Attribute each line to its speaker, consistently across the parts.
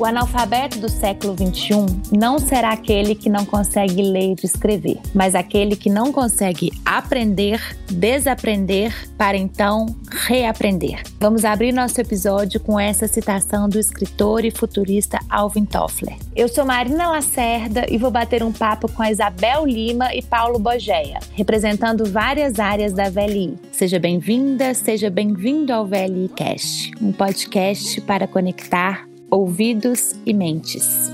Speaker 1: O analfabeto do século XXI não será aquele que não consegue ler e escrever, mas aquele que não consegue aprender, desaprender, para então reaprender. Vamos abrir nosso episódio com essa citação do escritor e futurista Alvin Toffler. Eu sou Marina Lacerda e vou bater um papo com a Isabel Lima e Paulo Bogeia, representando várias áreas da VLI. Seja bem-vinda, seja bem-vindo ao VLI Cast, um podcast para conectar ouvidos e mentes.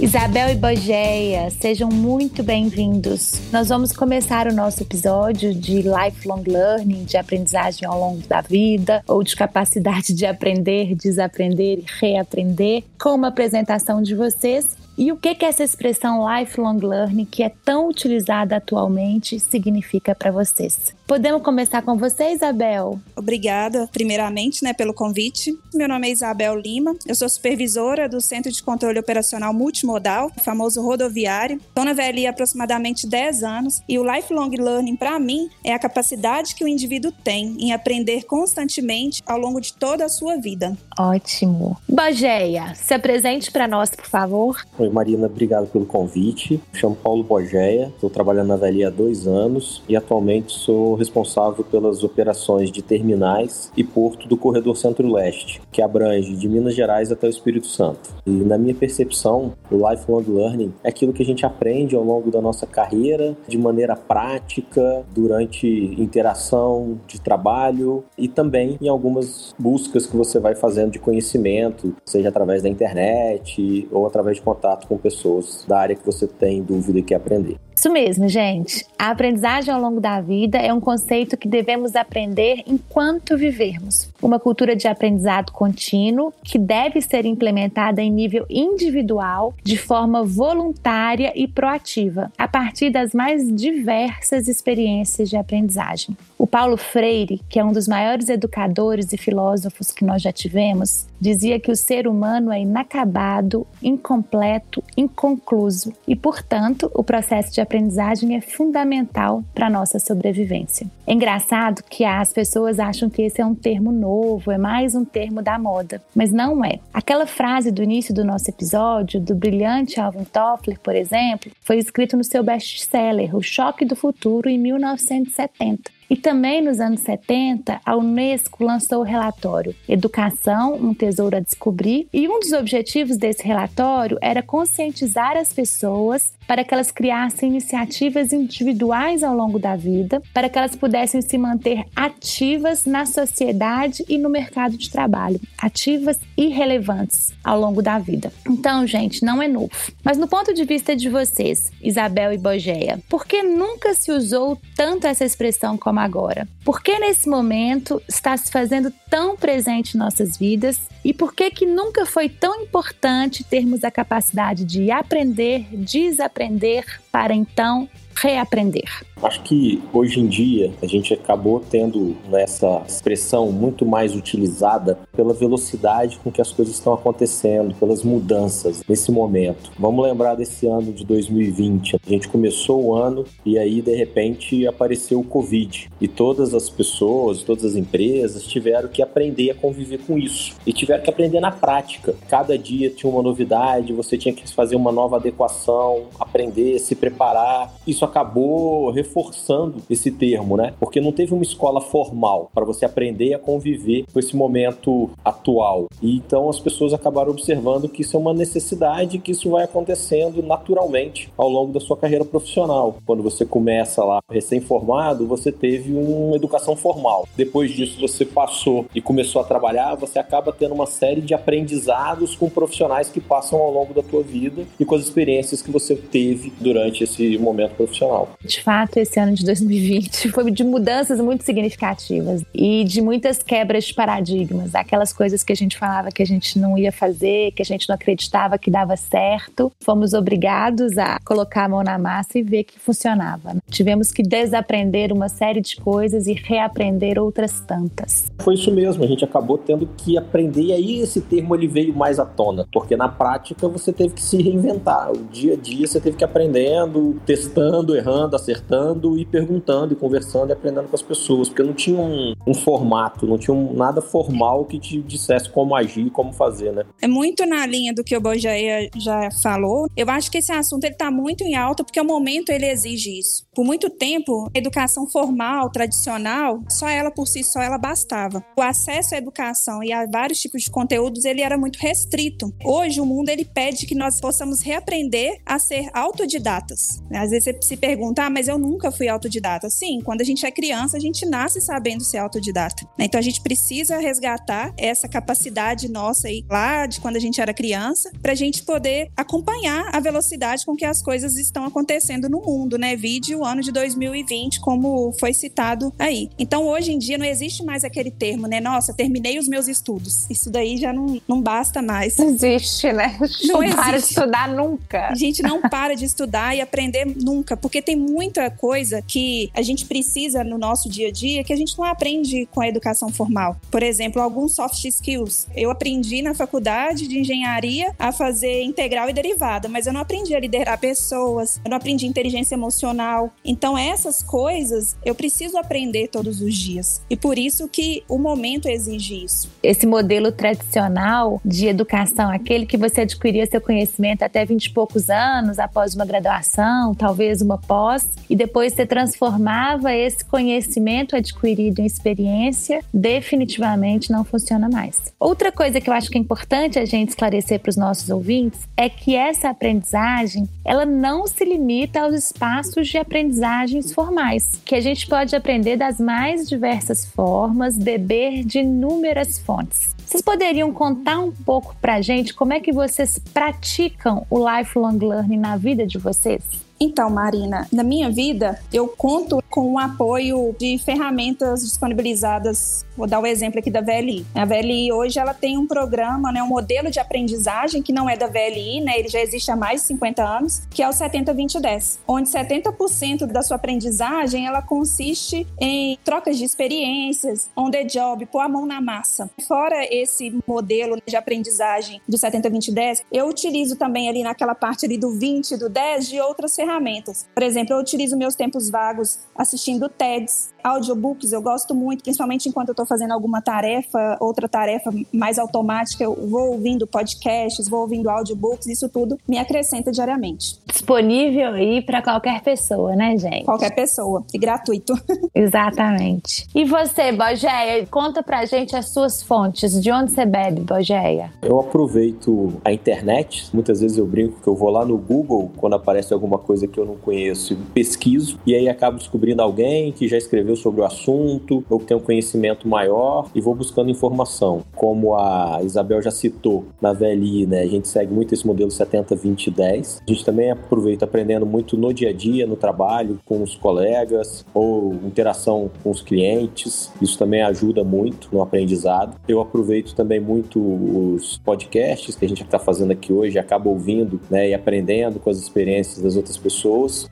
Speaker 1: Isabel e Bogeia, sejam muito bem-vindos. Nós vamos começar o nosso episódio de lifelong learning, de aprendizagem ao longo da vida, ou de capacidade de aprender, desaprender e reaprender, com uma apresentação de vocês e o que, que essa expressão lifelong learning, que é tão utilizada atualmente, significa para vocês? Podemos começar com você, Isabel?
Speaker 2: Obrigada, primeiramente, né, pelo convite. Meu nome é Isabel Lima, eu sou supervisora do Centro de Controle Operacional Multimodal, o famoso rodoviário. Estou na VLI há aproximadamente 10 anos e o lifelong learning, para mim, é a capacidade que o indivíduo tem em aprender constantemente ao longo de toda a sua vida.
Speaker 1: Ótimo. Bageia, se apresente para nós, por favor.
Speaker 3: Oi, Marina, obrigado pelo convite. Me chamo Paulo Bogeia, estou trabalhando na VLI há dois anos e atualmente sou responsável pelas operações de terminais e porto do Corredor Centro-Leste, que abrange de Minas Gerais até o Espírito Santo. E na minha percepção, o lifelong learning é aquilo que a gente aprende ao longo da nossa carreira de maneira prática, durante interação de trabalho e também em algumas buscas que você vai fazendo de conhecimento, seja através da internet ou através de contato com pessoas da área que você tem dúvida e quer aprender.
Speaker 1: Isso mesmo, gente. A aprendizagem ao longo da vida é um conceito que devemos aprender enquanto vivermos. Uma cultura de aprendizado contínuo que deve ser implementada em nível individual, de forma voluntária e proativa, a partir das mais diversas experiências de aprendizagem. O Paulo Freire, que é um dos maiores educadores e filósofos que nós já tivemos, dizia que o ser humano é inacabado, incompleto, inconcluso e, portanto, o processo de aprendizagem é fundamental para nossa sobrevivência. É engraçado que as pessoas acham que esse é um termo novo, é mais um termo da moda, mas não é. Aquela frase do início do nosso episódio, do brilhante Alvin Toffler, por exemplo, foi escrito no seu best-seller, O Choque do Futuro, em 1970. E também nos anos 70, a Unesco lançou o relatório Educação, um tesouro a descobrir, e um dos objetivos desse relatório era conscientizar as pessoas para que elas criassem iniciativas individuais ao longo da vida, para que elas pudessem se manter ativas na sociedade e no mercado de trabalho, ativas e relevantes ao longo da vida. Então, gente, não é novo. Mas no ponto de vista de vocês, Isabel e Bogeia, por que nunca se usou tanto essa expressão como agora? Por que nesse momento está se fazendo tão presente em nossas vidas e por que que nunca foi tão importante termos a capacidade de aprender, desaprender para então reaprender?
Speaker 3: Acho que hoje em dia a gente acabou tendo essa expressão muito mais utilizada pela velocidade com que as coisas estão acontecendo, pelas mudanças nesse momento. Vamos lembrar desse ano de 2020. A gente começou o ano e aí de repente apareceu o Covid e todas as pessoas, todas as empresas tiveram que aprender a conviver com isso e tiveram que aprender na prática. Cada dia tinha uma novidade, você tinha que fazer uma nova adequação, aprender, se preparar. Isso acabou reforçando esse termo, né? Porque não teve uma escola formal para você aprender a conviver com esse momento atual. E então as pessoas acabaram observando que isso é uma necessidade, que isso vai acontecendo naturalmente ao longo da sua carreira profissional. Quando você começa lá recém-formado, você teve uma educação formal. Depois disso você passou e começou a trabalhar, você acaba tendo uma série de aprendizados com profissionais que passam ao longo da tua vida e com as experiências que você teve durante esse momento profissional.
Speaker 1: De fato, esse ano de 2020 foi de mudanças muito significativas e de muitas quebras de paradigmas, aquelas coisas que a gente falava que a gente não ia fazer, que a gente não acreditava que dava certo. Fomos obrigados a colocar a mão na massa e ver que funcionava. Tivemos que desaprender uma série de coisas e reaprender outras tantas.
Speaker 3: Foi isso mesmo, a gente acabou tendo que aprender E aí esse termo ele veio mais à tona, porque na prática você teve que se reinventar. O dia a dia você teve que ir aprendendo, testando, errando, acertando e perguntando e conversando e aprendendo com as pessoas, porque não tinha um, um formato, não tinha um, nada formal que te dissesse como agir, como fazer, né?
Speaker 2: É muito na linha do que o Bojaia já falou. Eu acho que esse assunto ele tá muito em alta porque o momento ele exige isso. Por muito tempo, a educação formal, tradicional, só ela por si só ela bastava. O acesso à educação e a vários tipos de conteúdos ele era muito restrito. Hoje o mundo ele pede que nós possamos reaprender a ser autodidatas. Às vezes você se pergunta, ah, mas eu nunca fui autodidata. Sim, quando a gente é criança, a gente nasce sabendo ser autodidata. Então a gente precisa resgatar essa capacidade nossa aí lá de quando a gente era criança, para a gente poder acompanhar a velocidade com que as coisas estão acontecendo no mundo, né? Vide o ano de 2020, como foi citado aí. Então hoje em dia não existe mais aquele termo, né? Nossa, terminei os meus estudos. Isso daí já não, não basta mais.
Speaker 1: Não existe, né? Não, não para de estudar nunca.
Speaker 2: A gente não para de estudar e aprender nunca, porque tem muita coisa que a gente precisa no nosso dia a dia que a gente não aprende com a educação formal. Por exemplo, alguns soft skills. Eu aprendi na faculdade de engenharia a fazer integral e derivada, mas eu não aprendi a liderar pessoas, eu não aprendi inteligência emocional. Então, essas coisas eu preciso aprender todos os dias. E por isso que o momento exige isso.
Speaker 1: Esse modelo tradicional de educação, aquele que você adquiria seu conhecimento até 20 e poucos anos, após uma graduação, talvez uma pós, e depois você transformava esse conhecimento adquirido em experiência, definitivamente não funciona mais. Outra coisa que eu acho que é importante a gente esclarecer para os nossos ouvintes é que essa aprendizagem, ela não se limita aos espaços de aprendizagens formais, que a gente pode aprender das mais diversas formas, beber de inúmeras fontes. Vocês poderiam contar um pouco para a gente como é que vocês praticam o lifelong learning na vida de vocês?
Speaker 2: Então, Marina, na minha vida, eu conto com o apoio de ferramentas disponibilizadas. Vou dar o exemplo aqui da VLI. A VLI hoje ela tem um programa, né, um modelo de aprendizagem que não é da VLI, né, ele já existe há mais de 50 anos, que é o 70-20-10, onde 70% da sua aprendizagem ela consiste em trocas de experiências, on the job, pôr a mão na massa. Fora esse modelo de aprendizagem do 70-20-10, eu utilizo também ali naquela parte ali do 20 do 10 de outras ferramentas ferramentas. Por exemplo, eu utilizo meus tempos vagos assistindo TEDs, audiobooks, eu gosto muito, principalmente enquanto eu estou fazendo alguma tarefa, outra tarefa mais automática, eu vou ouvindo podcasts, vou ouvindo audiobooks, isso tudo me acrescenta diariamente.
Speaker 1: Disponível aí para qualquer pessoa, né, gente?
Speaker 2: Qualquer pessoa, e gratuito.
Speaker 1: Exatamente. E você, Bogeia, conta pra gente as suas fontes, de onde você bebe, Bogeia?
Speaker 3: Eu aproveito a internet, muitas vezes eu brinco que eu vou lá no Google quando aparece alguma coisa que eu não conheço, pesquiso e aí acabo descobrindo alguém que já escreveu sobre o assunto ou que tem um conhecimento maior e vou buscando informação. Como a Isabel já citou na VLI, né, a gente segue muito esse modelo 70 20 10. A gente também aproveita aprendendo muito no dia a dia, no trabalho, com os colegas ou interação com os clientes. Isso também ajuda muito no aprendizado. Eu aproveito também muito os podcasts que a gente está fazendo aqui hoje, acaba ouvindo né, e aprendendo com as experiências das outras pessoas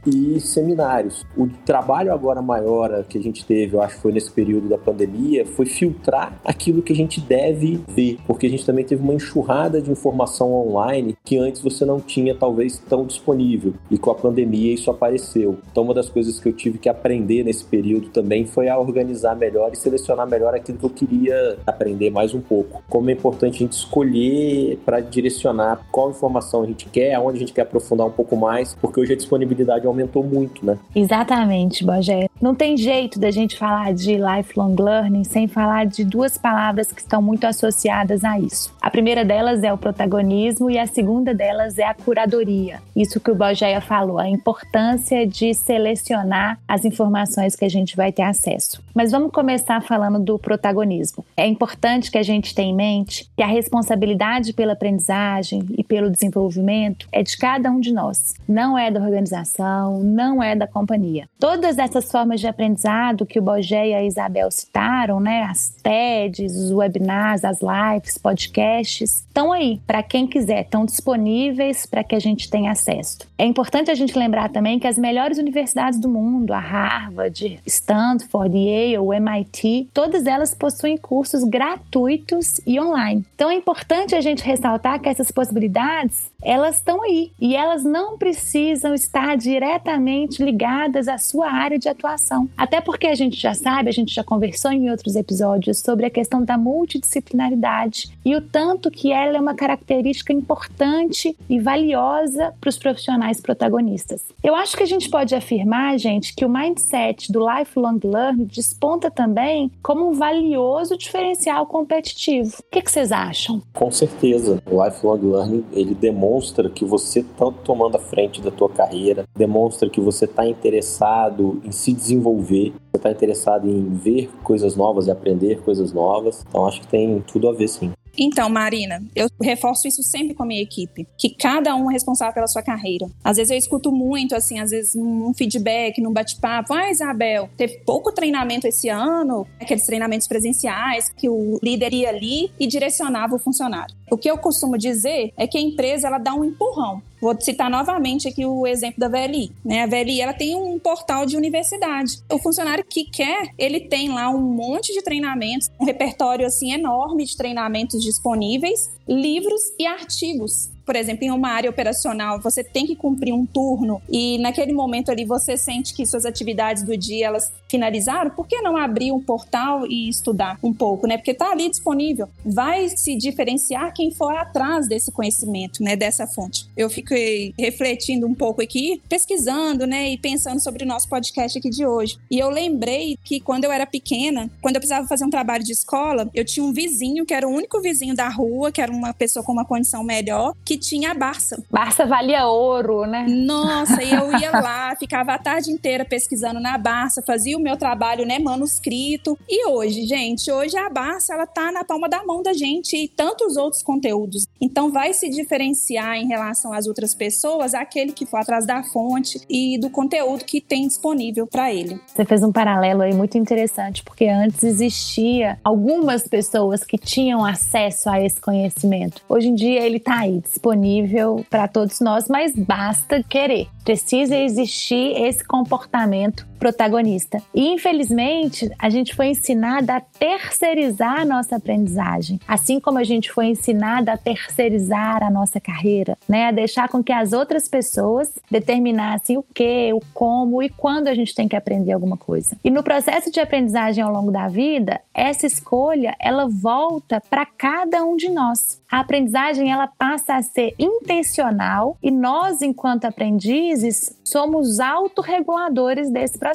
Speaker 3: e seminários. O trabalho agora maior que a gente teve, eu acho que foi nesse período da pandemia, foi filtrar aquilo que a gente deve ver, porque a gente também teve uma enxurrada de informação online que antes você não tinha talvez tão disponível e com a pandemia isso apareceu. Então uma das coisas que eu tive que aprender nesse período também foi a organizar melhor e selecionar melhor aquilo que eu queria aprender mais um pouco. Como é importante a gente escolher para direcionar qual informação a gente quer, aonde a gente quer aprofundar um pouco mais, porque hoje a disponibilidade aumentou muito, né?
Speaker 1: Exatamente, Bogé. Não tem jeito da gente falar de lifelong learning sem falar de duas palavras que estão muito associadas a isso. A primeira delas é o protagonismo e a segunda delas é a curadoria. Isso que o Bogéia falou, a importância de selecionar as informações que a gente vai ter acesso. Mas vamos começar falando do protagonismo. É importante que a gente tenha em mente que a responsabilidade pela aprendizagem e pelo desenvolvimento é de cada um de nós. Não é da organização, não é da companhia. Todas essas plataformas de aprendizado que o Bogé e a Isabel citaram, né? As TEDs, os webinars, as lives, podcasts, estão aí para quem quiser, estão disponíveis para que a gente tenha acesso. É importante a gente lembrar também que as melhores universidades do mundo, a Harvard, Stanford, Yale, MIT, todas elas possuem cursos gratuitos e online. Então é importante a gente ressaltar que essas possibilidades elas estão aí e elas não precisam estar diretamente ligadas à sua área de atuação. Até porque a gente já sabe, a gente já conversou em outros episódios sobre a questão da multidisciplinaridade e o tanto que ela é uma característica importante e valiosa para os profissionais protagonistas. Eu acho que a gente pode afirmar, gente, que o mindset do lifelong learning desponta também como um valioso diferencial competitivo. O que, que vocês acham?
Speaker 3: Com certeza, o lifelong learning ele demonstra que você está tomando a frente da tua carreira, demonstra que você está interessado em se desenvolver, você está interessado em ver coisas novas e aprender coisas novas. Então acho que tem tudo a ver sim.
Speaker 2: Então, Marina, eu reforço isso sempre com a minha equipe, que cada um é responsável pela sua carreira. Às vezes eu escuto muito, assim, às vezes um feedback, num bate-papo. Ah, Isabel, teve pouco treinamento esse ano, aqueles treinamentos presenciais, que o líder ia ali e direcionava o funcionário. O que eu costumo dizer é que a empresa ela dá um empurrão. Vou citar novamente aqui o exemplo da VLI. Né? A VLI ela tem um portal de universidade. O funcionário que quer, ele tem lá um monte de treinamentos, um repertório assim enorme de treinamentos disponíveis, livros e artigos por exemplo, em uma área operacional, você tem que cumprir um turno e naquele momento ali você sente que suas atividades do dia elas finalizaram, por que não abrir um portal e estudar um pouco, né? Porque está ali disponível. Vai se diferenciar quem for atrás desse conhecimento, né? Dessa fonte. Eu fiquei refletindo um pouco aqui, pesquisando, né? E pensando sobre o nosso podcast aqui de hoje. E eu lembrei que quando eu era pequena, quando eu precisava fazer um trabalho de escola, eu tinha um vizinho que era o único vizinho da rua, que era uma pessoa com uma condição melhor, que tinha a Barça.
Speaker 1: Barça valia ouro, né?
Speaker 2: Nossa, e eu ia lá, ficava a tarde inteira pesquisando na Barça, fazia o meu trabalho, né, manuscrito. E hoje, gente, hoje a Barça, ela tá na palma da mão da gente e tantos outros conteúdos. Então vai se diferenciar em relação às outras pessoas aquele que for atrás da fonte e do conteúdo que tem disponível para ele.
Speaker 1: Você fez um paralelo aí muito interessante, porque antes existia algumas pessoas que tinham acesso a esse conhecimento. Hoje em dia ele tá aí disponível disponível para todos nós, mas basta querer. Precisa existir esse comportamento protagonista. E infelizmente, a gente foi ensinada a terceirizar a nossa aprendizagem, assim como a gente foi ensinada a terceirizar a nossa carreira, né? A deixar com que as outras pessoas determinassem o que, o como e quando a gente tem que aprender alguma coisa. E no processo de aprendizagem ao longo da vida, essa escolha, ela volta para cada um de nós. A aprendizagem ela passa a ser intencional e nós, enquanto aprendizes, somos autorreguladores desse processo.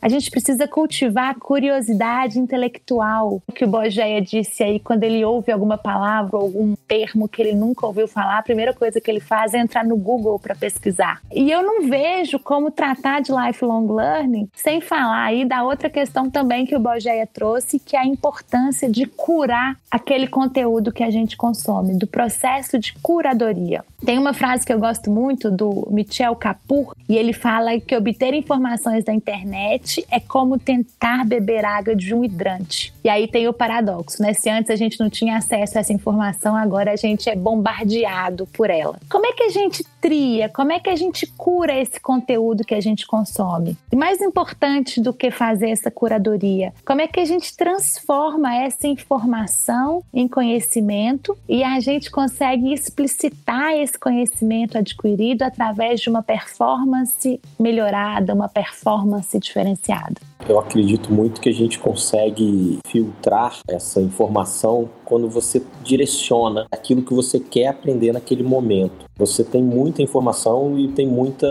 Speaker 1: A gente precisa cultivar a curiosidade intelectual, o que o Bogeia disse aí quando ele ouve alguma palavra algum termo que ele nunca ouviu falar, a primeira coisa que ele faz é entrar no Google para pesquisar. E eu não vejo como tratar de lifelong learning sem falar aí da outra questão também que o Bogeia trouxe, que é a importância de curar aquele conteúdo que a gente consome, do processo de curadoria. Tem uma frase que eu gosto muito do Michel Capur e ele fala que obter informações da internet é como tentar beber água de um hidrante. E aí tem o paradoxo, né? Se antes a gente não tinha acesso a essa informação, agora a gente é bombardeado por ela. Como é que a gente Como é que a gente cura esse conteúdo que a gente consome? E mais importante do que fazer essa curadoria, como é que a gente transforma essa informação em conhecimento e a gente consegue explicitar esse conhecimento adquirido através de uma performance melhorada, uma performance diferenciada.
Speaker 3: Eu acredito muito que a gente consegue filtrar essa informação quando você direciona aquilo que você quer aprender naquele momento. Você tem muita informação e tem muita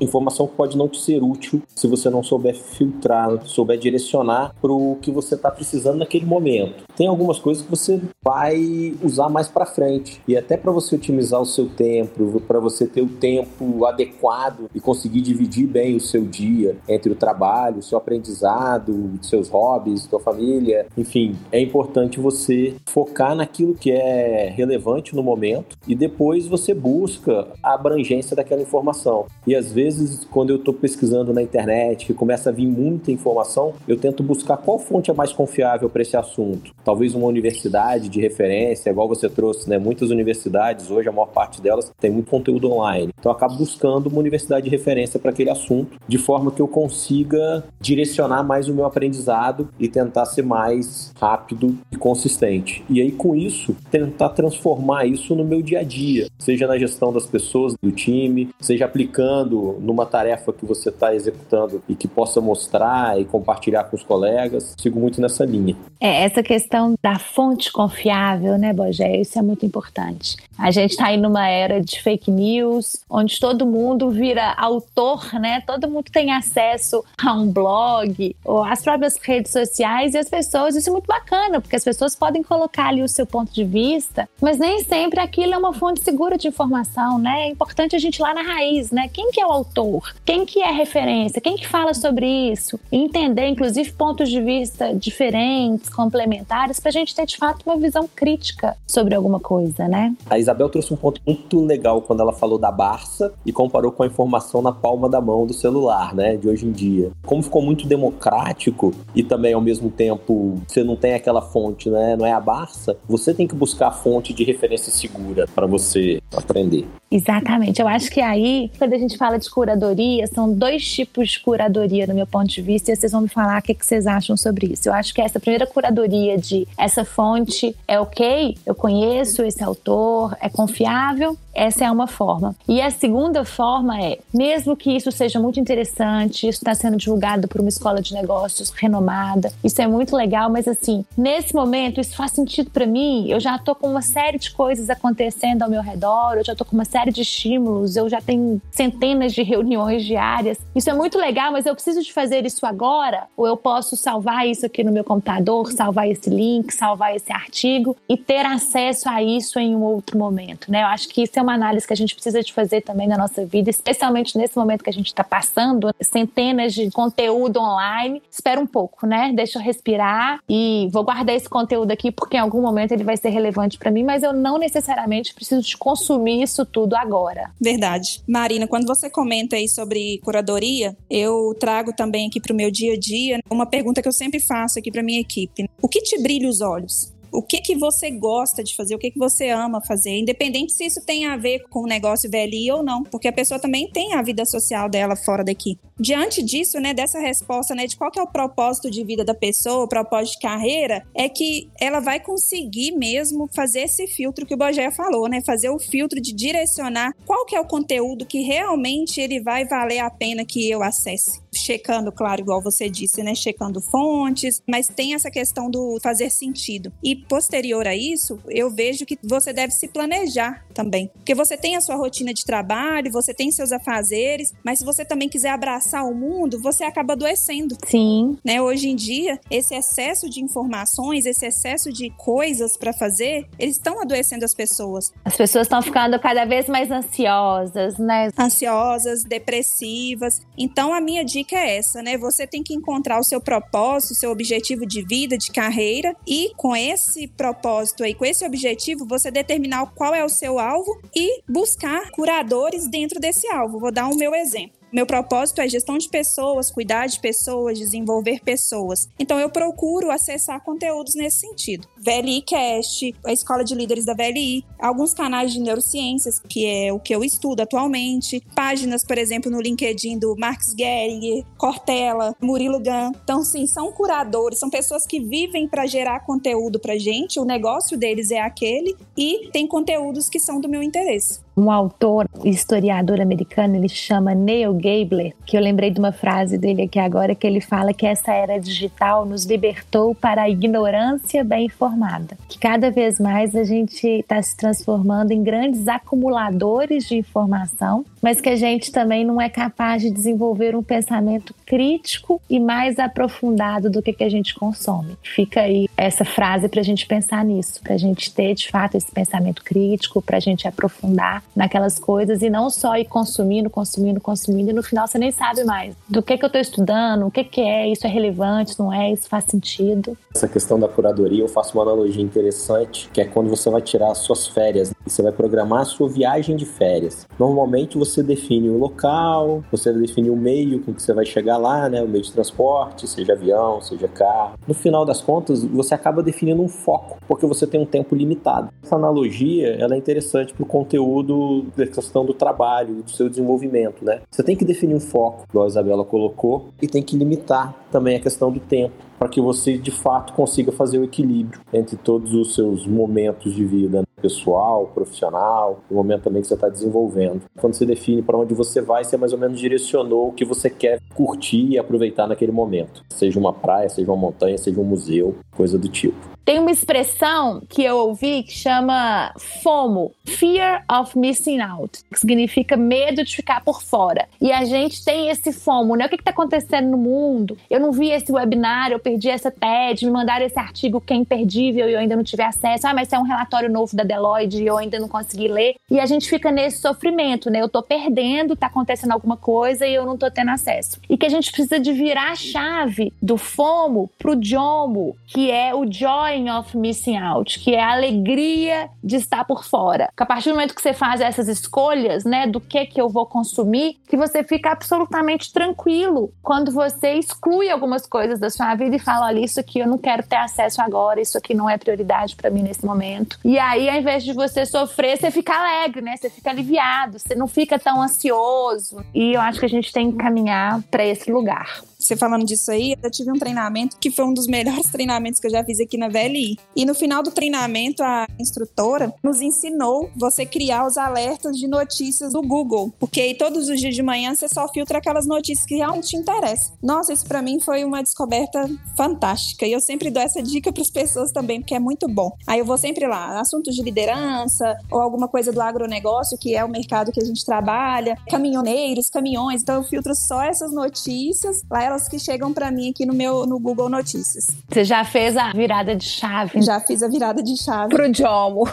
Speaker 3: informação que pode não te ser útil se você não souber filtrar, souber direcionar para o que você está precisando naquele momento. Tem algumas coisas que você vai usar mais para frente e até para você otimizar o seu tempo, para você ter o tempo adequado e conseguir dividir bem o seu dia entre o trabalho, o seu aprendizado seus hobbies, tua família, enfim, é importante você focar naquilo que é relevante no momento e depois você busca a abrangência daquela informação. E às vezes, quando eu estou pesquisando na internet, que começa a vir muita informação, eu tento buscar qual fonte é mais confiável para esse assunto. Talvez uma universidade de referência, igual você trouxe, né? Muitas universidades, hoje a maior parte delas tem muito conteúdo online. Então eu acabo buscando uma universidade de referência para aquele assunto, de forma que eu consiga direcionar mais o meu aprendizado e tentar ser mais rápido e consistente. E aí, com isso, tentar transformar isso no meu dia a dia, seja na gestão das pessoas, do time, seja aplicando numa tarefa que você está executando e que possa mostrar e compartilhar com os colegas. Sigo muito nessa linha.
Speaker 1: É, essa questão da fonte confiável, né, Bogé? Isso é muito importante. A gente está aí numa era de fake news, onde todo mundo vira autor, né? Todo mundo tem acesso a um blog ou às próprias redes sociais e as pessoas, isso é muito bacana, porque as pessoas podem colocar ali o seu ponto de vista, mas nem sempre aquilo é uma fonte segura de informação, né? É importante a gente ir lá na raiz, né? Quem que é o autor? Quem que é a referência? Quem que fala sobre isso? Entender, inclusive, pontos de vista diferentes, complementares, para a gente ter de fato uma visão crítica sobre alguma coisa, né?
Speaker 3: A Isabel trouxe um ponto muito legal quando ela falou da Barça e comparou com a informação na palma da mão do celular, né, de hoje em dia. Como ficou muito democrático e também ao mesmo tempo você não tem aquela fonte, né, não é a Barça, você tem que buscar a fonte de referência segura para você aprender.
Speaker 1: Exatamente. Eu acho que aí, quando a gente fala de curadoria, são dois tipos de curadoria, no meu ponto de vista, e vocês vão me falar o que, que vocês acham sobre isso. Eu acho que essa primeira curadoria de essa fonte é ok, eu conheço esse autor, é confiável, essa é uma forma. E a segunda forma é, mesmo que isso seja muito interessante, isso está sendo divulgado por uma escola de negócios renomada, isso é muito legal, mas assim, nesse momento isso faz sentido para mim, eu já tô com uma série de coisas acontecendo ao meu redor, eu já tô com uma série de estímulos, eu já tenho centenas de reuniões diárias. Isso é muito legal, mas eu preciso de fazer isso agora, ou eu posso salvar isso aqui no meu computador, salvar esse link, salvar esse artigo e ter acesso a isso em um outro momento, né? Eu acho que isso é uma análise que a gente precisa de fazer também na nossa vida, especialmente nesse momento que a gente está passando, centenas de conteúdo online. Espera um pouco, né? Deixa eu respirar e vou guardar esse conteúdo aqui porque em algum momento ele vai ser relevante para mim, mas eu não necessariamente preciso de consumir isso tudo agora.
Speaker 2: Verdade. Marina, quando você comenta aí sobre curadoria, eu trago também aqui para o meu dia a dia uma pergunta que eu sempre faço aqui para minha equipe. O que te brilha os olhos? O que que você gosta de fazer, o que que você ama fazer, independente se isso tem a ver com o negócio VLI ou não, porque a pessoa também tem a vida social dela fora daqui. Diante disso, né, dessa resposta, né, de qual que é o propósito de vida da pessoa, o propósito de carreira, é que ela vai conseguir mesmo fazer esse filtro que o Bogé falou, né, fazer o filtro de direcionar qual que é o conteúdo que realmente ele vai valer a pena que eu acesse. Checando, claro, igual você disse, né, checando fontes, mas tem essa questão do fazer sentido. E posterior a isso, eu vejo que você deve se planejar também. Porque você tem a sua rotina de trabalho, você tem seus afazeres, mas se você também quiser abraçar o mundo, você acaba adoecendo.
Speaker 1: Sim.
Speaker 2: Né? Hoje em dia, esse excesso de informações, esse excesso de coisas para fazer, eles estão adoecendo as pessoas.
Speaker 1: As pessoas estão ficando cada vez mais ansiosas, né?
Speaker 2: Ansiosas, depressivas. Então a minha dica é essa, né? Você tem que encontrar o seu propósito, o seu objetivo de vida, de carreira e com esse esse propósito aí, com esse objetivo, você determinar qual é o seu alvo e buscar curadores dentro desse alvo. Vou dar o meu exemplo. Meu propósito é gestão de pessoas, cuidar de pessoas, desenvolver pessoas. Então eu procuro acessar conteúdos nesse sentido. VLI Cast, a Escola de Líderes da VLI, alguns canais de neurociências, que é o que eu estudo atualmente, páginas, por exemplo, no LinkedIn do Marx Geringer, Cortella, Murilo Gun. Então, sim, são curadores, são pessoas que vivem para gerar conteúdo para gente, o negócio deles é aquele, e tem conteúdos que são do meu interesse
Speaker 1: um autor, historiador americano, ele chama Neil Gabler, que eu lembrei de uma frase dele aqui agora, que ele fala que essa era digital nos libertou para a ignorância bem informada. Que cada vez mais a gente está se transformando em grandes acumuladores de informação, mas que a gente também não é capaz de desenvolver um pensamento crítico e mais aprofundado do que, que a gente consome. Fica aí essa frase para a gente pensar nisso, para a gente ter de fato esse pensamento crítico, para a gente aprofundar naquelas coisas e não só ir consumindo, consumindo, consumindo, e no final você nem sabe mais do que, que eu estou estudando, o que, que é, isso é relevante, não é, isso faz sentido.
Speaker 3: Essa questão da curadoria, eu faço uma analogia interessante, que é quando você vai tirar as suas férias e você vai programar a sua viagem de férias. Normalmente você define o local, você define o meio com que você vai chegar lá, né, o meio de transporte, seja avião, seja carro. No final das contas, você acaba definindo um foco, porque você tem um tempo limitado. Essa analogia, ela é interessante para o conteúdo da questão do trabalho, do seu desenvolvimento, né? Você tem que definir um foco, igual a Isabela colocou, e tem que limitar também a questão do tempo para que você de fato consiga fazer o equilíbrio entre todos os seus momentos de vida né? pessoal, profissional, o momento também que você está desenvolvendo. Quando você define para onde você vai, você mais ou menos direcionou o que você quer curtir e aproveitar naquele momento. Seja uma praia, seja uma montanha, seja um museu, coisa do tipo.
Speaker 1: Tem uma expressão que eu ouvi que chama FOMO, Fear of Missing Out, que significa medo de ficar por fora. E a gente tem esse FOMO, né? O que está acontecendo no mundo? Eu não vi esse webinar, eu perdi essa TED, me mandaram esse artigo que é imperdível e eu ainda não tive acesso. Ah, mas é um relatório novo da Deloitte e eu ainda não consegui ler. E a gente fica nesse sofrimento, né? Eu tô perdendo, tá acontecendo alguma coisa e eu não tô tendo acesso. E que a gente precisa de virar a chave do FOMO pro JOMO, que é o Joy of missing out, que é a alegria de estar por fora. Que a partir do momento que você faz essas escolhas, né, do que que eu vou consumir, que você fica absolutamente tranquilo quando você exclui algumas coisas da sua vida e fala, olha, isso aqui eu não quero ter acesso agora, isso aqui não é prioridade para mim nesse momento. E aí, ao invés de você sofrer, você fica alegre, né? Você fica aliviado, você não fica tão ansioso. E eu acho que a gente tem que caminhar para esse lugar
Speaker 2: você falando disso aí, eu tive um treinamento que foi um dos melhores treinamentos que eu já fiz aqui na VLI. E no final do treinamento, a instrutora nos ensinou você criar os alertas de notícias do Google. Porque aí, todos os dias de manhã você só filtra aquelas notícias que realmente te interessam. Nossa, isso para mim foi uma descoberta fantástica. E eu sempre dou essa dica para as pessoas também, porque é muito bom. Aí eu vou sempre lá, assuntos de liderança ou alguma coisa do agronegócio, que é o mercado que a gente trabalha, caminhoneiros, caminhões. Então eu filtro só essas notícias. Lá que chegam para mim aqui no meu no Google Notícias.
Speaker 1: Você já fez a virada de chave?
Speaker 2: Já fiz a virada de chave.
Speaker 1: Pro Jomo.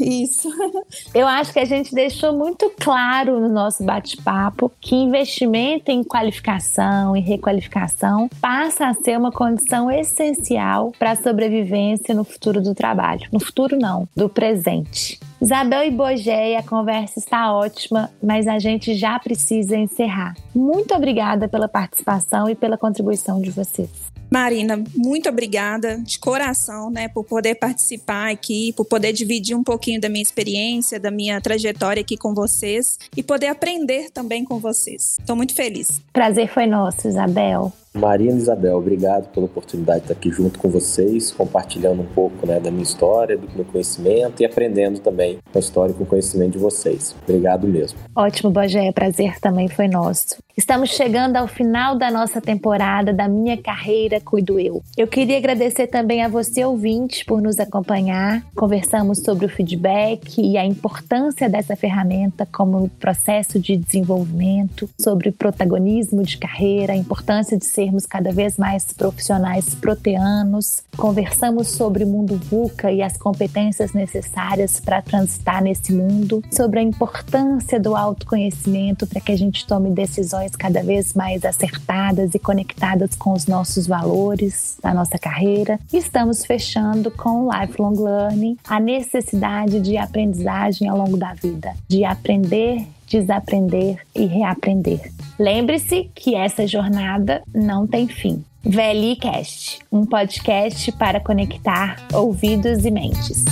Speaker 2: Isso.
Speaker 1: Eu acho que a gente deixou muito claro no nosso bate-papo que investimento em qualificação e requalificação passa a ser uma condição essencial para a sobrevivência no futuro do trabalho. No futuro não, do presente. Isabel e Bogé, a conversa está ótima, mas a gente já precisa encerrar. Muito obrigada pela participação e pela contribuição de vocês.
Speaker 2: Marina, muito obrigada de coração, né, por poder participar aqui, por poder dividir um pouquinho da minha experiência, da minha trajetória aqui com vocês e poder aprender também com vocês. Estou muito feliz.
Speaker 1: Prazer foi nosso, Isabel.
Speaker 3: Marina e Isabel, obrigado pela oportunidade de estar aqui junto com vocês, compartilhando um pouco né, da minha história, do meu conhecimento e aprendendo também com a história e com o conhecimento de vocês. Obrigado mesmo.
Speaker 1: Ótimo, Bogé, prazer também foi nosso. Estamos chegando ao final da nossa temporada da Minha Carreira Cuido Eu. Eu queria agradecer também a você, ouvinte, por nos acompanhar. Conversamos sobre o feedback e a importância dessa ferramenta como processo de desenvolvimento, sobre protagonismo de carreira, a importância de sermos cada vez mais profissionais proteanos. Conversamos sobre o mundo VUCA e as competências necessárias para transitar nesse mundo, sobre a importância do autoconhecimento para que a gente tome decisões decisões cada vez mais acertadas e conectadas com os nossos valores da nossa carreira. Estamos fechando com o Lifelong Learning, a necessidade de aprendizagem ao longo da vida, de aprender desaprender e reaprender. Lembre-se que essa jornada não tem fim. VLIcast, um podcast para conectar ouvidos e mentes.